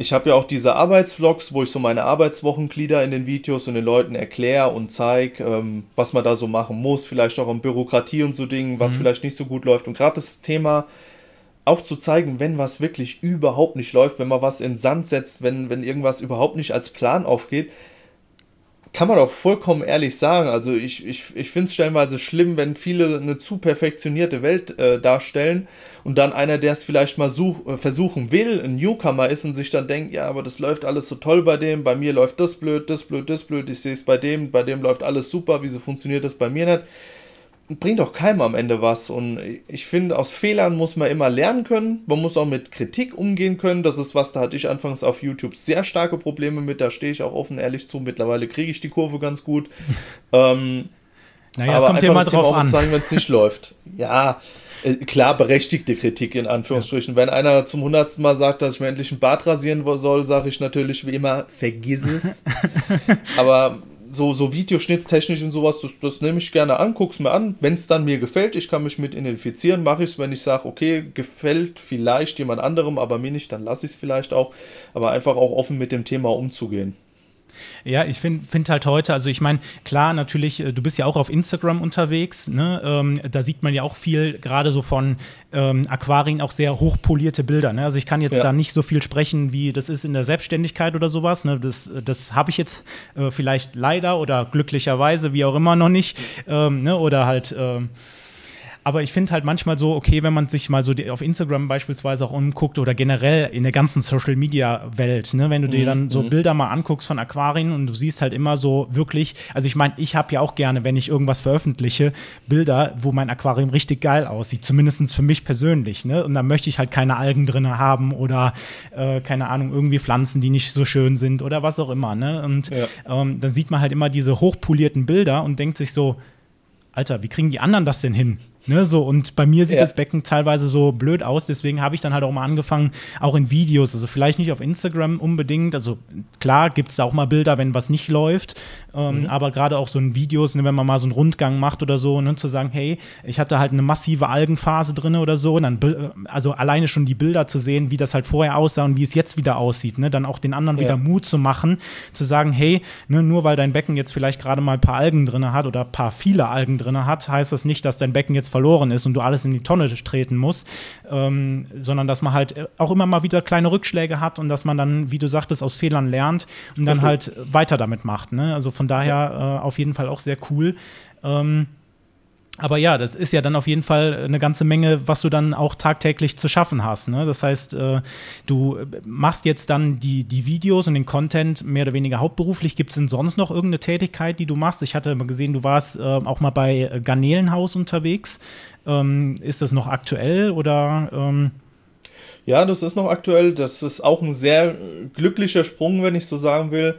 ich habe ja auch diese Arbeitsvlogs, wo ich so meine Arbeitswochenglieder in den Videos und den Leuten erkläre und zeige, ähm, was man da so machen muss, vielleicht auch an Bürokratie und so Dingen, was mhm. vielleicht nicht so gut läuft. Und gerade das Thema auch zu zeigen, wenn was wirklich überhaupt nicht läuft, wenn man was in Sand setzt, wenn, wenn irgendwas überhaupt nicht als Plan aufgeht, kann man auch vollkommen ehrlich sagen. Also ich, ich, ich finde es stellenweise schlimm, wenn viele eine zu perfektionierte Welt äh, darstellen und dann einer, der es vielleicht mal such, äh, versuchen will, ein Newcomer ist und sich dann denkt, ja, aber das läuft alles so toll bei dem, bei mir läuft das blöd, das blöd, das blöd, ich sehe es bei dem, bei dem läuft alles super, wieso funktioniert das bei mir nicht? Bringt auch keinem am Ende was. Und ich finde, aus Fehlern muss man immer lernen können. Man muss auch mit Kritik umgehen können. Das ist was, da hatte ich anfangs auf YouTube sehr starke Probleme mit. Da stehe ich auch offen ehrlich zu. Mittlerweile kriege ich die Kurve ganz gut. ähm, naja, es kommt mal drauf an. sagen, wenn es nicht läuft. Ja, Äh, klar, berechtigte Kritik in Anführungsstrichen. Ja. Wenn einer zum hundertsten Mal sagt, dass ich mir endlich einen Bart rasieren soll, sage ich natürlich wie immer, vergiss es. Aber so, so Videoschnittstechnisch und sowas, das, das nehme ich gerne an, guck's mir an. Wenn es dann mir gefällt, ich kann mich mit identifizieren, mache ich es. Wenn ich sage, okay, gefällt vielleicht jemand anderem, aber mir nicht, dann lasse ich es vielleicht auch. Aber einfach auch offen mit dem Thema umzugehen. Ja, ich finde find halt heute, also ich meine, klar, natürlich, äh, du bist ja auch auf Instagram unterwegs, ne? Ähm, da sieht man ja auch viel, gerade so von ähm, Aquarien, auch sehr hochpolierte Bilder. Ne? Also ich kann jetzt ja. da nicht so viel sprechen, wie das ist in der Selbstständigkeit oder sowas. Ne? Das, das habe ich jetzt äh, vielleicht leider oder glücklicherweise, wie auch immer, noch nicht. Ähm, ne? Oder halt. Ähm, aber ich finde halt manchmal so, okay, wenn man sich mal so die, auf Instagram beispielsweise auch umguckt oder generell in der ganzen Social Media Welt, ne, wenn du dir mhm, dann so mhm. Bilder mal anguckst von Aquarien und du siehst halt immer so wirklich, also ich meine, ich habe ja auch gerne, wenn ich irgendwas veröffentliche, Bilder, wo mein Aquarium richtig geil aussieht, zumindest für mich persönlich, ne? Und da möchte ich halt keine Algen drin haben oder äh, keine Ahnung, irgendwie Pflanzen, die nicht so schön sind oder was auch immer, ne? Und ja. ähm, dann sieht man halt immer diese hochpolierten Bilder und denkt sich so, Alter, wie kriegen die anderen das denn hin? Ne, so, und bei mir sieht ja. das Becken teilweise so blöd aus, deswegen habe ich dann halt auch mal angefangen, auch in Videos, also vielleicht nicht auf Instagram unbedingt, also klar gibt es da auch mal Bilder, wenn was nicht läuft, ähm, mhm. aber gerade auch so in Videos, ne, wenn man mal so einen Rundgang macht oder so, ne, zu sagen, hey, ich hatte halt eine massive Algenphase drin oder so, und dann, äh, also alleine schon die Bilder zu sehen, wie das halt vorher aussah und wie es jetzt wieder aussieht, ne, dann auch den anderen ja. wieder Mut zu machen, zu sagen, hey, ne, nur weil dein Becken jetzt vielleicht gerade mal ein paar Algen drin hat oder ein paar viele Algen drin hat, heißt das nicht, dass dein Becken jetzt verloren ist und du alles in die Tonne treten musst, ähm, sondern dass man halt auch immer mal wieder kleine Rückschläge hat und dass man dann, wie du sagtest, aus Fehlern lernt und dann halt weiter damit macht. Ne? Also von daher ja. äh, auf jeden Fall auch sehr cool. Ähm, aber ja, das ist ja dann auf jeden Fall eine ganze Menge, was du dann auch tagtäglich zu schaffen hast. Ne? Das heißt, äh, du machst jetzt dann die, die Videos und den Content mehr oder weniger hauptberuflich. Gibt es denn sonst noch irgendeine Tätigkeit, die du machst? Ich hatte mal gesehen, du warst äh, auch mal bei Garnelenhaus unterwegs. Ähm, ist das noch aktuell oder? Ähm ja, das ist noch aktuell. Das ist auch ein sehr glücklicher Sprung, wenn ich so sagen will.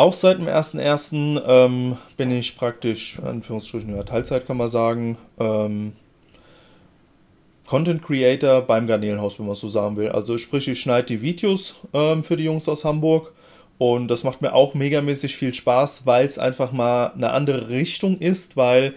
Auch seit dem 1.1. Ähm, bin ich praktisch, in Anführungsstrichen, ja, Teilzeit kann man sagen, ähm, Content Creator beim Garnelenhaus, wenn man so sagen will. Also sprich, ich schneide die Videos ähm, für die Jungs aus Hamburg und das macht mir auch megamäßig viel Spaß, weil es einfach mal eine andere Richtung ist, weil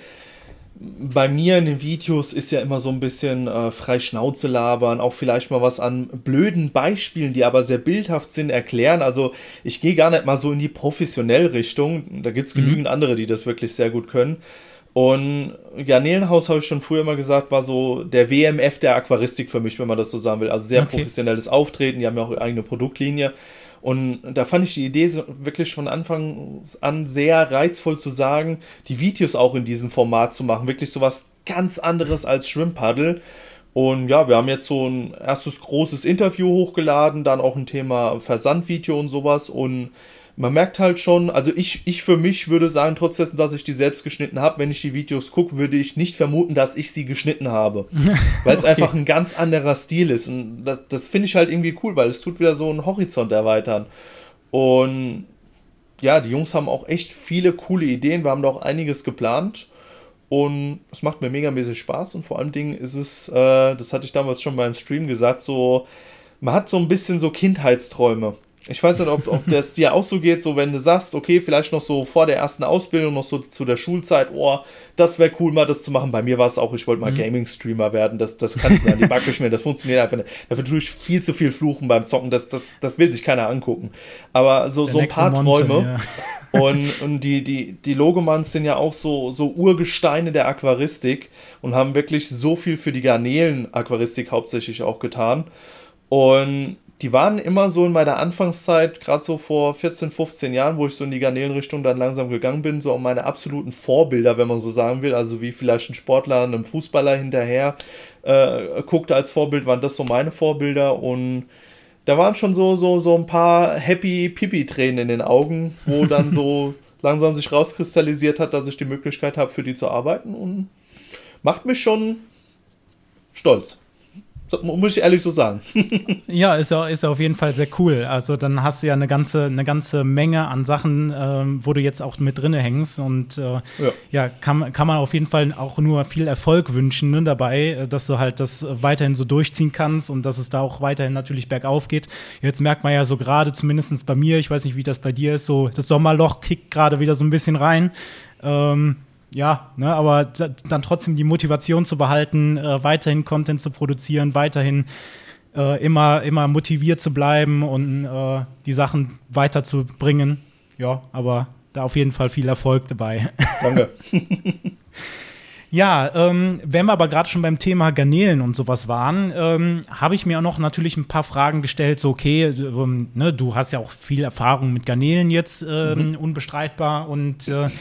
bei mir in den Videos ist ja immer so ein bisschen äh, frei Schnauze labern, auch vielleicht mal was an blöden Beispielen, die aber sehr bildhaft sind, erklären. Also ich gehe gar nicht mal so in die professionelle Richtung. Da gibt es mhm. genügend andere, die das wirklich sehr gut können. Und Garnelenhaus, habe ich schon früher mal gesagt, war so der WMF der Aquaristik für mich, wenn man das so sagen will. Also sehr okay. professionelles Auftreten, die haben ja auch ihre eigene Produktlinie. Und da fand ich die Idee so wirklich von Anfang an sehr reizvoll zu sagen, die Videos auch in diesem Format zu machen. Wirklich so was ganz anderes als Schwimmpaddel. Und ja, wir haben jetzt so ein erstes großes Interview hochgeladen, dann auch ein Thema Versandvideo und sowas. Und man merkt halt schon, also ich, ich für mich würde sagen, trotz dessen, dass ich die selbst geschnitten habe, wenn ich die Videos gucke, würde ich nicht vermuten, dass ich sie geschnitten habe. weil es okay. einfach ein ganz anderer Stil ist. Und das, das finde ich halt irgendwie cool, weil es tut wieder so einen Horizont erweitern. Und ja, die Jungs haben auch echt viele coole Ideen. Wir haben da auch einiges geplant. Und es macht mir megamäßig Spaß. Und vor allem Dingen ist es, äh, das hatte ich damals schon beim Stream gesagt, so, man hat so ein bisschen so Kindheitsträume. Ich weiß nicht, ob, ob das dir auch so geht, so wenn du sagst, okay, vielleicht noch so vor der ersten Ausbildung, noch so zu der Schulzeit, oh, das wäre cool, mal das zu machen. Bei mir war es auch, ich wollte mal mhm. Gaming-Streamer werden, das, das kann ich mir an die Backe schmieren, das funktioniert einfach nicht. Dafür tue ich viel zu viel Fluchen beim Zocken, das, das, das will sich keiner angucken. Aber so, so ein paar Monte, Träume. Ja. Und, und die, die, die Logomans sind ja auch so, so Urgesteine der Aquaristik und haben wirklich so viel für die Garnelen-Aquaristik hauptsächlich auch getan. Und die waren immer so in meiner Anfangszeit, gerade so vor 14, 15 Jahren, wo ich so in die Garnelenrichtung dann langsam gegangen bin, so meine absoluten Vorbilder, wenn man so sagen will. Also wie vielleicht ein Sportler einem Fußballer hinterher äh, guckte als Vorbild, waren das so meine Vorbilder und da waren schon so, so, so ein paar happy Pipi-Tränen in den Augen, wo dann so langsam sich rauskristallisiert hat, dass ich die Möglichkeit habe, für die zu arbeiten und macht mich schon stolz. Muss ich ehrlich so sagen. ja, ist ja, ist ja auf jeden Fall sehr cool. Also dann hast du ja eine ganze, eine ganze Menge an Sachen, ähm, wo du jetzt auch mit drinne hängst. Und äh, ja, ja kann, kann man auf jeden Fall auch nur viel Erfolg wünschen ne, dabei, äh, dass du halt das weiterhin so durchziehen kannst und dass es da auch weiterhin natürlich bergauf geht. Jetzt merkt man ja so gerade, zumindest bei mir, ich weiß nicht, wie das bei dir ist, so das Sommerloch kickt gerade wieder so ein bisschen rein. Ähm, ja, ne, aber dann trotzdem die Motivation zu behalten, äh, weiterhin Content zu produzieren, weiterhin äh, immer, immer motiviert zu bleiben und äh, die Sachen weiterzubringen. Ja, aber da auf jeden Fall viel Erfolg dabei. Danke. Ja, ähm, wenn wir aber gerade schon beim Thema Garnelen und sowas waren, ähm, habe ich mir auch noch natürlich ein paar Fragen gestellt. So, okay, ähm, ne, du hast ja auch viel Erfahrung mit Garnelen jetzt, ähm, mhm. unbestreitbar. Und äh,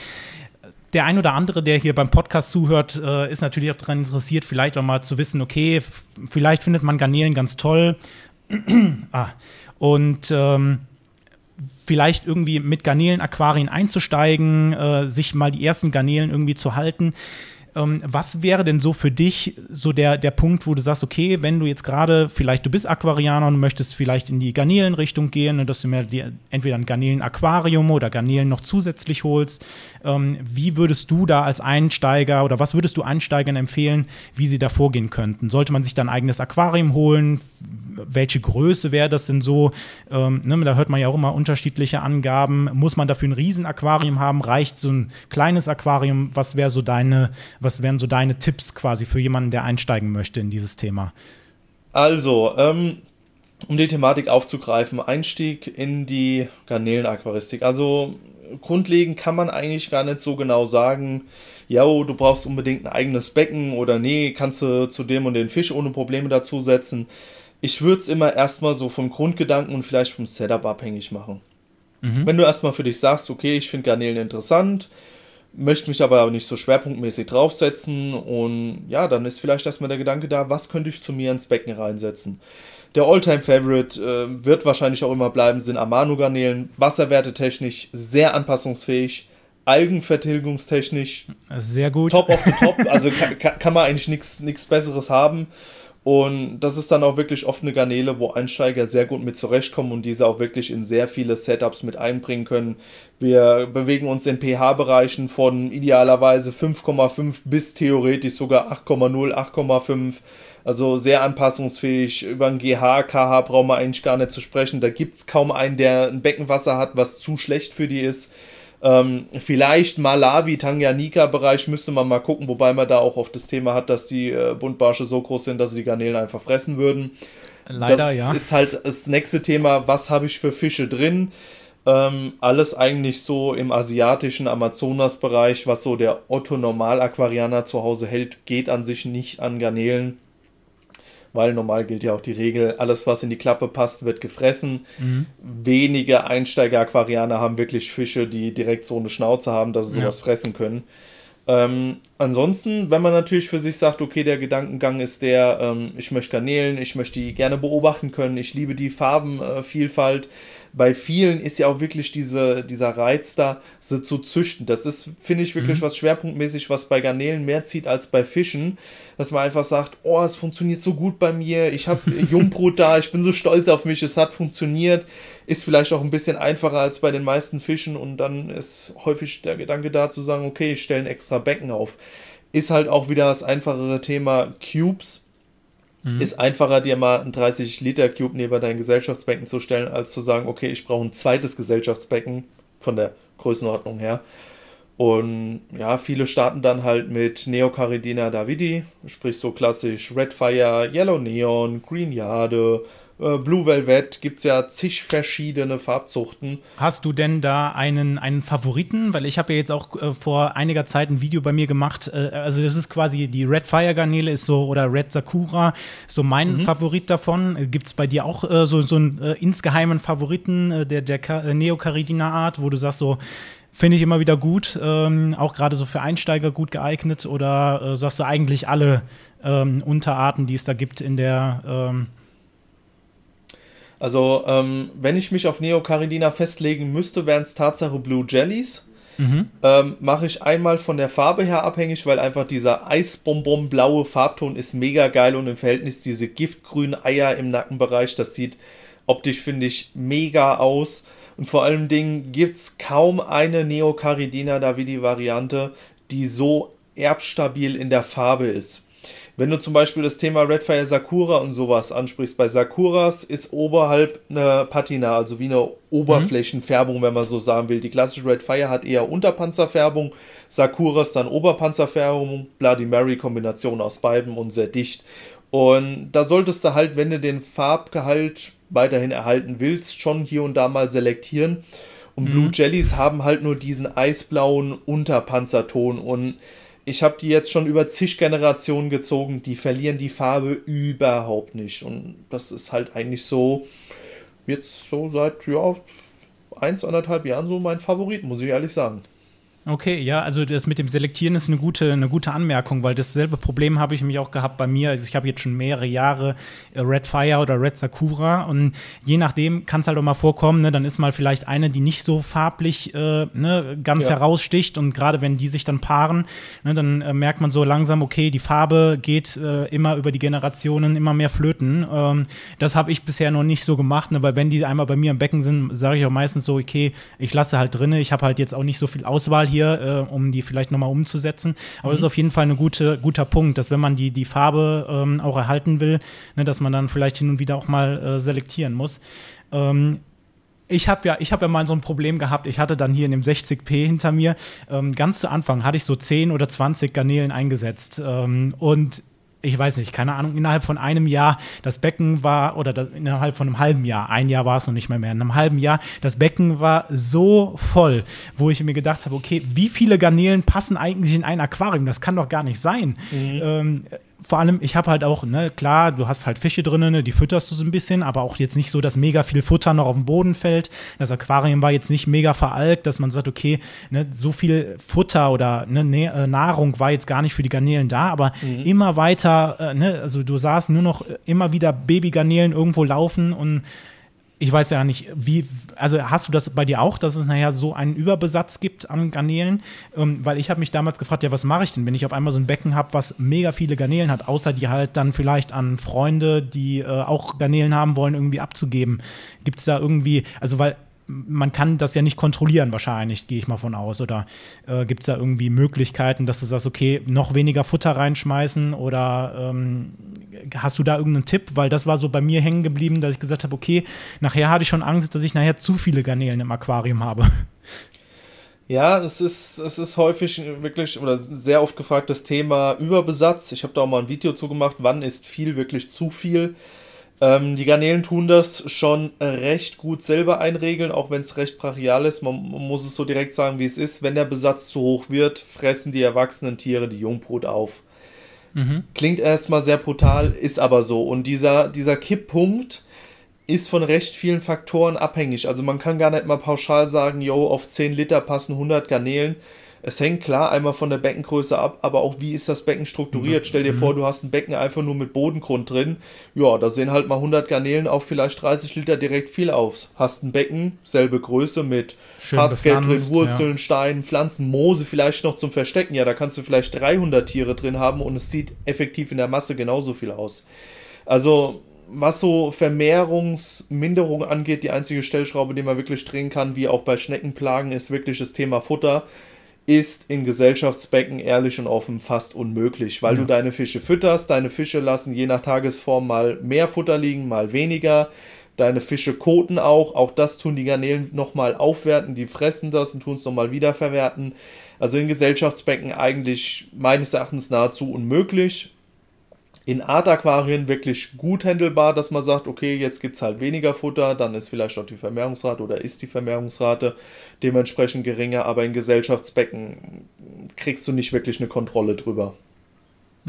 der ein oder andere, der hier beim Podcast zuhört, äh, ist natürlich auch daran interessiert, vielleicht auch mal zu wissen, okay, vielleicht findet man Garnelen ganz toll. ah, und ähm, vielleicht irgendwie mit Garnelen-Aquarien einzusteigen, äh, sich mal die ersten Garnelen irgendwie zu halten. Ähm, was wäre denn so für dich so der, der Punkt, wo du sagst, okay, wenn du jetzt gerade, vielleicht du bist Aquarianer und möchtest vielleicht in die Garnelenrichtung gehen und dass du mir entweder ein Garnelen-Aquarium oder Garnelen noch zusätzlich holst, ähm, wie würdest du da als Einsteiger oder was würdest du Einsteigern empfehlen, wie sie da vorgehen könnten? Sollte man sich dann ein eigenes Aquarium holen? welche Größe wäre das denn so? Ähm, ne, da hört man ja auch immer unterschiedliche Angaben. Muss man dafür ein Riesenaquarium haben? Reicht so ein kleines Aquarium? Was wäre so deine, was wären so deine Tipps quasi für jemanden, der einsteigen möchte in dieses Thema? Also, ähm, um die Thematik aufzugreifen, Einstieg in die Garnelenaquaristik. Also grundlegend kann man eigentlich gar nicht so genau sagen, ja, du brauchst unbedingt ein eigenes Becken oder nee, kannst du zu dem und den Fisch ohne Probleme dazusetzen ich würde es immer erstmal so vom Grundgedanken und vielleicht vom Setup abhängig machen. Mhm. Wenn du erstmal für dich sagst, okay, ich finde Garnelen interessant, möchte mich aber nicht so schwerpunktmäßig draufsetzen und ja, dann ist vielleicht erstmal der Gedanke da, was könnte ich zu mir ins Becken reinsetzen. Der Alltime favorite äh, wird wahrscheinlich auch immer bleiben, sind Amano-Garnelen, wasserwertetechnisch sehr anpassungsfähig, Algenvertilgungstechnisch sehr gut. Top of the top, also kann, kann man eigentlich nichts Besseres haben. Und das ist dann auch wirklich oft eine Garnele, wo Einsteiger sehr gut mit zurechtkommen und diese auch wirklich in sehr viele Setups mit einbringen können. Wir bewegen uns in pH-Bereichen von idealerweise 5,5 bis theoretisch sogar 8,0, 8,5. Also sehr anpassungsfähig. Über ein GH, KH brauchen wir eigentlich gar nicht zu sprechen. Da gibt es kaum einen, der ein Beckenwasser hat, was zu schlecht für die ist. Ähm, vielleicht Malawi, Tanganika-Bereich müsste man mal gucken, wobei man da auch auf das Thema hat, dass die äh, Buntbarsche so groß sind, dass sie die Garnelen einfach fressen würden. Leider, das ja. ist halt das nächste Thema, was habe ich für Fische drin? Ähm, alles eigentlich so im asiatischen Amazonas-Bereich, was so der Otto-Normal-Aquarianer zu Hause hält, geht an sich nicht an Garnelen weil normal gilt ja auch die Regel, alles was in die Klappe passt, wird gefressen. Mhm. Wenige Einsteiger-Aquarianer haben wirklich Fische, die direkt so eine Schnauze haben, dass sie sowas ja. fressen können. Ähm, ansonsten, wenn man natürlich für sich sagt, okay, der Gedankengang ist der, ähm, ich möchte Garnelen, ich möchte die gerne beobachten können, ich liebe die Farbenvielfalt, äh, bei vielen ist ja auch wirklich diese, dieser Reiz da, sie zu züchten. Das ist, finde ich, wirklich mhm. was schwerpunktmäßig, was bei Garnelen mehr zieht als bei Fischen. Dass man einfach sagt, oh, es funktioniert so gut bei mir, ich habe Jungbrut da, ich bin so stolz auf mich, es hat funktioniert. Ist vielleicht auch ein bisschen einfacher als bei den meisten Fischen und dann ist häufig der Gedanke da zu sagen, okay, ich stelle ein extra Becken auf. Ist halt auch wieder das einfachere Thema Cubes Mhm. Ist einfacher, dir mal einen 30-Liter-Cube neben dein Gesellschaftsbecken zu stellen, als zu sagen, okay, ich brauche ein zweites Gesellschaftsbecken von der Größenordnung her. Und ja, viele starten dann halt mit Neocaridina davidi, sprich so klassisch Redfire, Yellow Neon, Green Jade, äh, Blue Velvet gibt es ja zig verschiedene Farbzuchten. Hast du denn da einen, einen Favoriten? Weil ich habe ja jetzt auch äh, vor einiger Zeit ein Video bei mir gemacht. Äh, also das ist quasi die Red Fire Garnele ist so oder Red Sakura, so mein mhm. Favorit davon. Äh, gibt es bei dir auch äh, so, so einen insgeheimen Favoriten der, der Neocaridina Art, wo du sagst so, Finde ich immer wieder gut, ähm, auch gerade so für Einsteiger gut geeignet. Oder sagst du eigentlich alle ähm, Unterarten, die es da gibt in der ähm, also, ähm, wenn ich mich auf Neocaridina festlegen müsste, wären es Tatsache Blue Jellies. mhm. ähm, mache ich einmal von der Farbe her abhängig, weil einfach dieser Eisbonbon blaue Farbton ist mega geil und im Verhältnis diese giftgrünen Eier im Nackenbereich, das sieht optisch, finde ich, mega aus. Und vor allen Dingen gibt es kaum eine Neocaridina Davidi-Variante, die so erbstabil in der Farbe ist. Wenn du zum Beispiel das Thema Redfire Sakura und sowas ansprichst, bei Sakuras ist oberhalb eine Patina, also wie eine Oberflächenfärbung, wenn man so sagen will. Die klassische Redfire hat eher Unterpanzerfärbung, Sakuras dann Oberpanzerfärbung, Bloody Mary Kombination aus beiden und sehr dicht. Und da solltest du halt, wenn du den Farbgehalt weiterhin erhalten willst, schon hier und da mal selektieren. Und mhm. Blue Jellies haben halt nur diesen eisblauen Unterpanzerton und ich habe die jetzt schon über zig Generationen gezogen, die verlieren die Farbe überhaupt nicht. Und das ist halt eigentlich so, jetzt so seit, ja, eins, anderthalb Jahren so mein Favorit, muss ich ehrlich sagen. Okay, ja, also das mit dem Selektieren ist eine gute, eine gute Anmerkung, weil dasselbe Problem habe ich nämlich auch gehabt bei mir. Also ich habe jetzt schon mehrere Jahre äh, Red Fire oder Red Sakura und je nachdem kann es halt auch mal vorkommen, ne, dann ist mal vielleicht eine, die nicht so farblich äh, ne, ganz ja. heraussticht und gerade wenn die sich dann paaren, ne, dann äh, merkt man so langsam, okay, die Farbe geht äh, immer über die Generationen immer mehr flöten. Ähm, das habe ich bisher noch nicht so gemacht, ne, weil wenn die einmal bei mir im Becken sind, sage ich auch meistens so, okay, ich lasse halt drinne, ich habe halt jetzt auch nicht so viel Auswahl hier, äh, um die vielleicht nochmal umzusetzen. Aber mhm. das ist auf jeden Fall ein gute, guter Punkt, dass wenn man die, die Farbe ähm, auch erhalten will, ne, dass man dann vielleicht hin und wieder auch mal äh, selektieren muss. Ähm, ich habe ja, habe ja mal so ein Problem gehabt. Ich hatte dann hier in dem 60p hinter mir ähm, ganz zu Anfang hatte ich so 10 oder 20 Garnelen eingesetzt ähm, und ich weiß nicht, keine Ahnung, innerhalb von einem Jahr das Becken war, oder das, innerhalb von einem halben Jahr, ein Jahr war es noch nicht mehr mehr, in einem halben Jahr, das Becken war so voll, wo ich mir gedacht habe, okay, wie viele Garnelen passen eigentlich in ein Aquarium? Das kann doch gar nicht sein. Mhm. Ähm, vor allem, ich habe halt auch, ne, klar, du hast halt Fische drinnen, ne, die fütterst du so ein bisschen, aber auch jetzt nicht so, dass mega viel Futter noch auf den Boden fällt. Das Aquarium war jetzt nicht mega veralkt, dass man sagt, okay, ne, so viel Futter oder ne, äh, Nahrung war jetzt gar nicht für die Garnelen da, aber mhm. immer weiter, äh, ne, also du sahst nur noch immer wieder Babygarnelen irgendwo laufen und ich weiß ja nicht, wie, also hast du das bei dir auch, dass es nachher so einen Überbesatz gibt an Garnelen? Ähm, weil ich habe mich damals gefragt, ja, was mache ich denn, wenn ich auf einmal so ein Becken habe, was mega viele Garnelen hat, außer die halt dann vielleicht an Freunde, die äh, auch Garnelen haben wollen, irgendwie abzugeben. Gibt es da irgendwie, also weil man kann das ja nicht kontrollieren, wahrscheinlich, gehe ich mal von aus. Oder äh, gibt es da irgendwie Möglichkeiten, dass du sagst, okay, noch weniger Futter reinschmeißen? Oder ähm, hast du da irgendeinen Tipp? Weil das war so bei mir hängen geblieben, dass ich gesagt habe, okay, nachher hatte ich schon Angst, dass ich nachher zu viele Garnelen im Aquarium habe. Ja, es ist, es ist häufig wirklich oder sehr oft gefragt das Thema Überbesatz. Ich habe da auch mal ein Video zu gemacht, wann ist viel wirklich zu viel. Ähm, die Garnelen tun das schon recht gut selber einregeln, auch wenn es recht brachial ist. Man, man, muss es so direkt sagen, wie es ist. Wenn der Besatz zu hoch wird, fressen die erwachsenen Tiere die Jungbrut auf. Mhm. Klingt erstmal sehr brutal, ist aber so. Und dieser, dieser Kipppunkt ist von recht vielen Faktoren abhängig. Also man kann gar nicht mal pauschal sagen, yo, auf 10 Liter passen 100 Garnelen es hängt klar einmal von der Beckengröße ab, aber auch wie ist das Becken strukturiert. Mhm. Stell dir vor, mhm. du hast ein Becken einfach nur mit Bodengrund drin. Ja, da sehen halt mal 100 Garnelen auf vielleicht 30 Liter direkt viel aus. Hast ein Becken, selbe Größe mit Harzgeld drin, Wurzeln, ja. Steinen, Pflanzen, Moose vielleicht noch zum Verstecken. Ja, da kannst du vielleicht 300 Tiere drin haben und es sieht effektiv in der Masse genauso viel aus. Also was so Vermehrungsminderung angeht, die einzige Stellschraube, die man wirklich drehen kann, wie auch bei Schneckenplagen, ist wirklich das Thema Futter ist in Gesellschaftsbecken ehrlich und offen fast unmöglich, weil ja. du deine Fische fütterst. Deine Fische lassen je nach Tagesform mal mehr Futter liegen, mal weniger. Deine Fische koten auch. Auch das tun die Garnelen nochmal aufwerten. Die fressen das und tun es nochmal wiederverwerten. Also in Gesellschaftsbecken eigentlich meines Erachtens nahezu unmöglich in Art-Aquarien wirklich gut handelbar, dass man sagt, okay, jetzt gibt es halt weniger Futter, dann ist vielleicht auch die Vermehrungsrate oder ist die Vermehrungsrate dementsprechend geringer, aber in Gesellschaftsbecken kriegst du nicht wirklich eine Kontrolle drüber.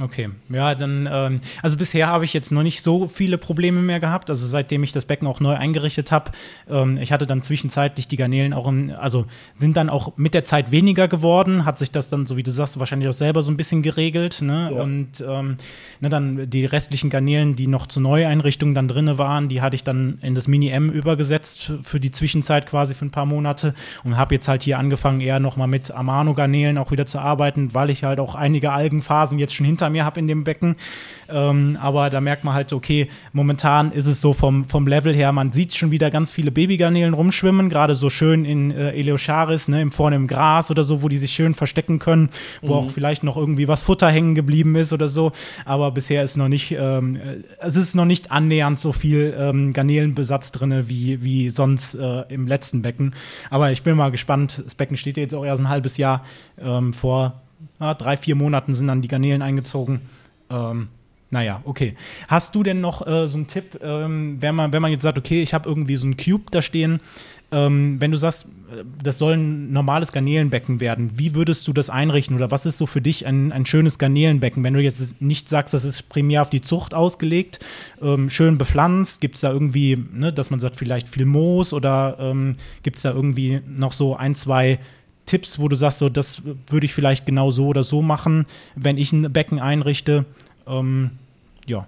Okay, ja, dann, ähm, also bisher habe ich jetzt noch nicht so viele Probleme mehr gehabt. Also seitdem ich das Becken auch neu eingerichtet habe, ähm, ich hatte dann zwischenzeitlich die Garnelen auch, in, also sind dann auch mit der Zeit weniger geworden, hat sich das dann, so wie du sagst, wahrscheinlich auch selber so ein bisschen geregelt. Ne? Ja. Und ähm, ne, dann die restlichen Garnelen, die noch zur Neueinrichtung dann drin waren, die hatte ich dann in das Mini-M übergesetzt für die Zwischenzeit quasi für ein paar Monate und habe jetzt halt hier angefangen, eher nochmal mit Amano-Garnelen auch wieder zu arbeiten, weil ich halt auch einige Algenphasen jetzt schon hinter hinter mir habe in dem Becken. Ähm, aber da merkt man halt, okay, momentan ist es so vom, vom Level her, man sieht schon wieder ganz viele Babygarnelen rumschwimmen, gerade so schön in äh, Eleoscharis, ne, im, vorne im Gras oder so, wo die sich schön verstecken können, wo mhm. auch vielleicht noch irgendwie was Futter hängen geblieben ist oder so. Aber bisher ist noch nicht, ähm, es ist noch nicht annähernd so viel ähm, Garnelenbesatz drin wie, wie sonst äh, im letzten Becken. Aber ich bin mal gespannt. Das Becken steht jetzt auch erst ein halbes Jahr ähm, vor ja, drei, vier Monaten sind dann die Garnelen eingezogen. Ähm, naja, okay. Hast du denn noch äh, so einen Tipp, ähm, wenn, man, wenn man jetzt sagt, okay, ich habe irgendwie so einen Cube da stehen, ähm, wenn du sagst, äh, das soll ein normales Garnelenbecken werden, wie würdest du das einrichten oder was ist so für dich ein, ein schönes Garnelenbecken? Wenn du jetzt nicht sagst, das ist primär auf die Zucht ausgelegt, ähm, schön bepflanzt, gibt es da irgendwie, ne, dass man sagt, vielleicht viel Moos oder ähm, gibt es da irgendwie noch so ein, zwei Tipps, wo du sagst, so, das würde ich vielleicht genau so oder so machen, wenn ich ein Becken einrichte? Ähm, ja.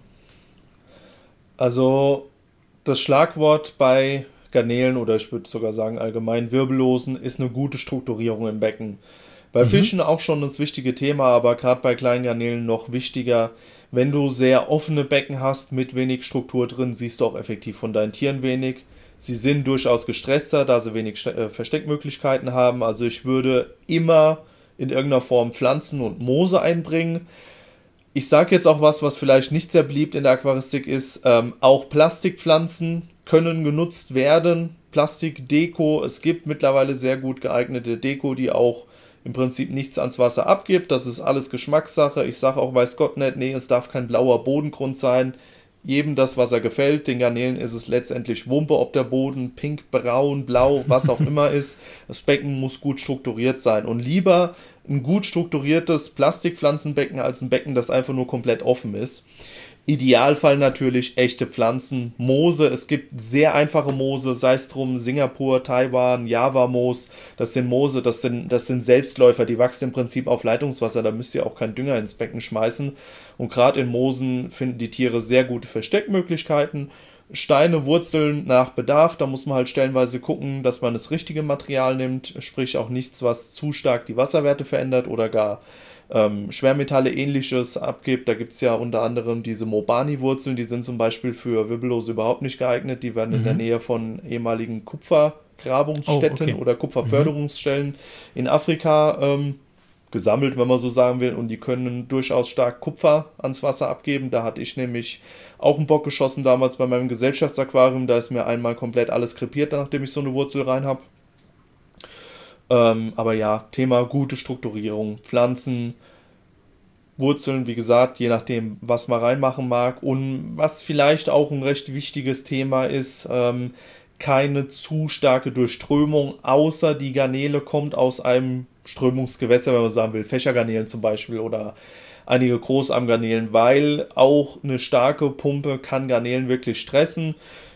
Also das Schlagwort bei Garnelen oder ich würde sogar sagen allgemein Wirbellosen ist eine gute Strukturierung im Becken. Bei mhm. Fischen auch schon das wichtige Thema, aber gerade bei kleinen Garnelen noch wichtiger. Wenn du sehr offene Becken hast mit wenig Struktur drin, siehst du auch effektiv von deinen Tieren wenig. Sie sind durchaus gestresster, da sie wenig äh, Versteckmöglichkeiten haben. Also ich würde immer in irgendeiner Form Pflanzen und Moose einbringen. Ich sage jetzt auch was, was vielleicht nicht sehr beliebt in der Aquaristik ist. Ähm, auch Plastikpflanzen können genutzt werden. Plastikdeko. Es gibt mittlerweile sehr gut geeignete Deko, die auch im Prinzip nichts ans Wasser abgibt. Das ist alles Geschmackssache. Ich sage auch, weiß Gott nicht, nee, es darf kein blauer Bodengrund sein jedem das, was er gefällt. Den Garnelen ist es letztendlich Wumpe, ob der Boden pink, braun, blau, was auch immer ist. Das Becken muss gut strukturiert sein und lieber ein gut strukturiertes Plastikpflanzenbecken als ein Becken, das einfach nur komplett offen ist. Idealfall natürlich echte Pflanzen, Moose. Es gibt sehr einfache Moose, sei es drum Singapur, Taiwan, Java-Moos. Das sind Moose, das sind, das sind Selbstläufer, die wachsen im Prinzip auf Leitungswasser. Da müsst ihr auch keinen Dünger ins Becken schmeißen. Und gerade in Moosen finden die Tiere sehr gute Versteckmöglichkeiten. Steine, Wurzeln nach Bedarf. Da muss man halt stellenweise gucken, dass man das richtige Material nimmt, sprich auch nichts, was zu stark die Wasserwerte verändert oder gar ähm, Schwermetalle ähnliches abgibt. Da gibt es ja unter anderem diese Mobani-Wurzeln, die sind zum Beispiel für Wirbellose überhaupt nicht geeignet. Die werden mhm. in der mhm. Nähe von ehemaligen Kupfergrabungsstätten oh, okay. oder Kupferförderungsstellen mhm. in Afrika ähm, gesammelt, wenn man so sagen will. Und die können durchaus stark Kupfer ans Wasser abgeben. Da hatte ich nämlich auch einen Bock geschossen damals bei meinem Gesellschaftsaquarium. Da ist mir einmal komplett alles krepiert, nachdem ich so eine Wurzel rein habe. Ähm, aber ja, Thema gute Strukturierung, Pflanzen, Wurzeln, wie gesagt, je nachdem, was man reinmachen mag. Und was vielleicht auch ein recht wichtiges Thema ist, ähm, keine zu starke Durchströmung, außer die Garnele kommt aus einem Strömungsgewässer, wenn man sagen will, Fächergarnelen zum Beispiel oder einige Großarmgarnelen, weil auch eine starke Pumpe kann Garnelen wirklich stressen.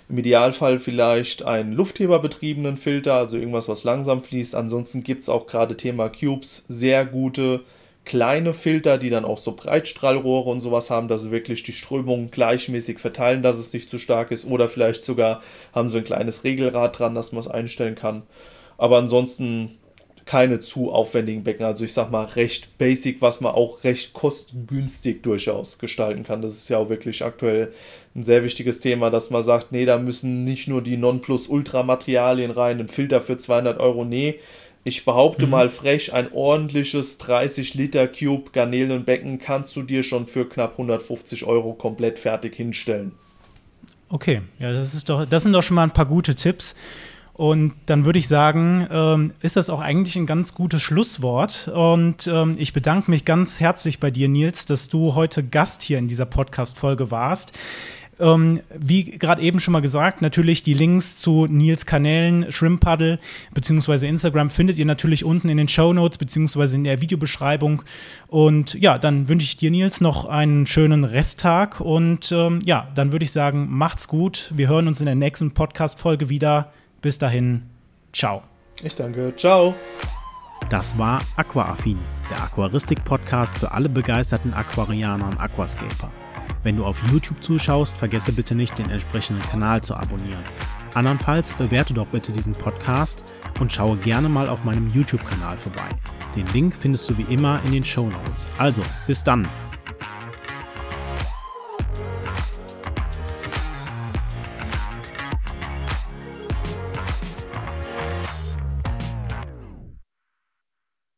Im Idealfall vielleicht einen luftheberbetriebenen Filter, also irgendwas, was langsam fließt. Ansonsten gibt es auch gerade Thema Cubes sehr gute kleine Filter, die dann auch so Breitstrahlrohre und sowas haben, dass sie wirklich die Strömung gleichmäßig verteilen, dass es nicht zu stark ist. Oder vielleicht sogar haben sie ein kleines Regelrad dran, dass man es einstellen kann. Aber ansonsten keine zu aufwendigen Becken. Also ich sag mal recht basic, was man auch recht kostengünstig durchaus gestalten kann. Das ist ja auch wirklich aktuell ein sehr wichtiges Thema, dass man sagt, nee, da müssen nicht nur die Nonplus-Ultra-Materialien rein, ein Filter für 200 Euro, nee. Ich behaupte mhm. mal frech, ein ordentliches 30 Liter Cube Garnelenbecken kannst du dir schon für knapp 150 Euro komplett fertig hinstellen. Okay, ja, das ist doch, das sind doch schon mal ein paar gute Tipps. Und dann würde ich sagen, ähm, ist das auch eigentlich ein ganz gutes Schlusswort. Und ähm, ich bedanke mich ganz herzlich bei dir, Nils, dass du heute Gast hier in dieser Podcast-Folge warst. Ähm, wie gerade eben schon mal gesagt, natürlich die Links zu Nils Kanälen, Shrimp Puddle bzw. Instagram findet ihr natürlich unten in den Show Notes bzw. in der Videobeschreibung. Und ja, dann wünsche ich dir, Nils, noch einen schönen Resttag. Und ähm, ja, dann würde ich sagen, macht's gut. Wir hören uns in der nächsten Podcast-Folge wieder. Bis dahin, ciao. Ich danke. Ciao. Das war Aquaaffin, der Aquaristik-Podcast für alle begeisterten Aquarianer und Aquascaper. Wenn du auf YouTube zuschaust, vergesse bitte nicht, den entsprechenden Kanal zu abonnieren. Andernfalls bewerte doch bitte diesen Podcast und schaue gerne mal auf meinem YouTube-Kanal vorbei. Den Link findest du wie immer in den Show Notes. Also, bis dann!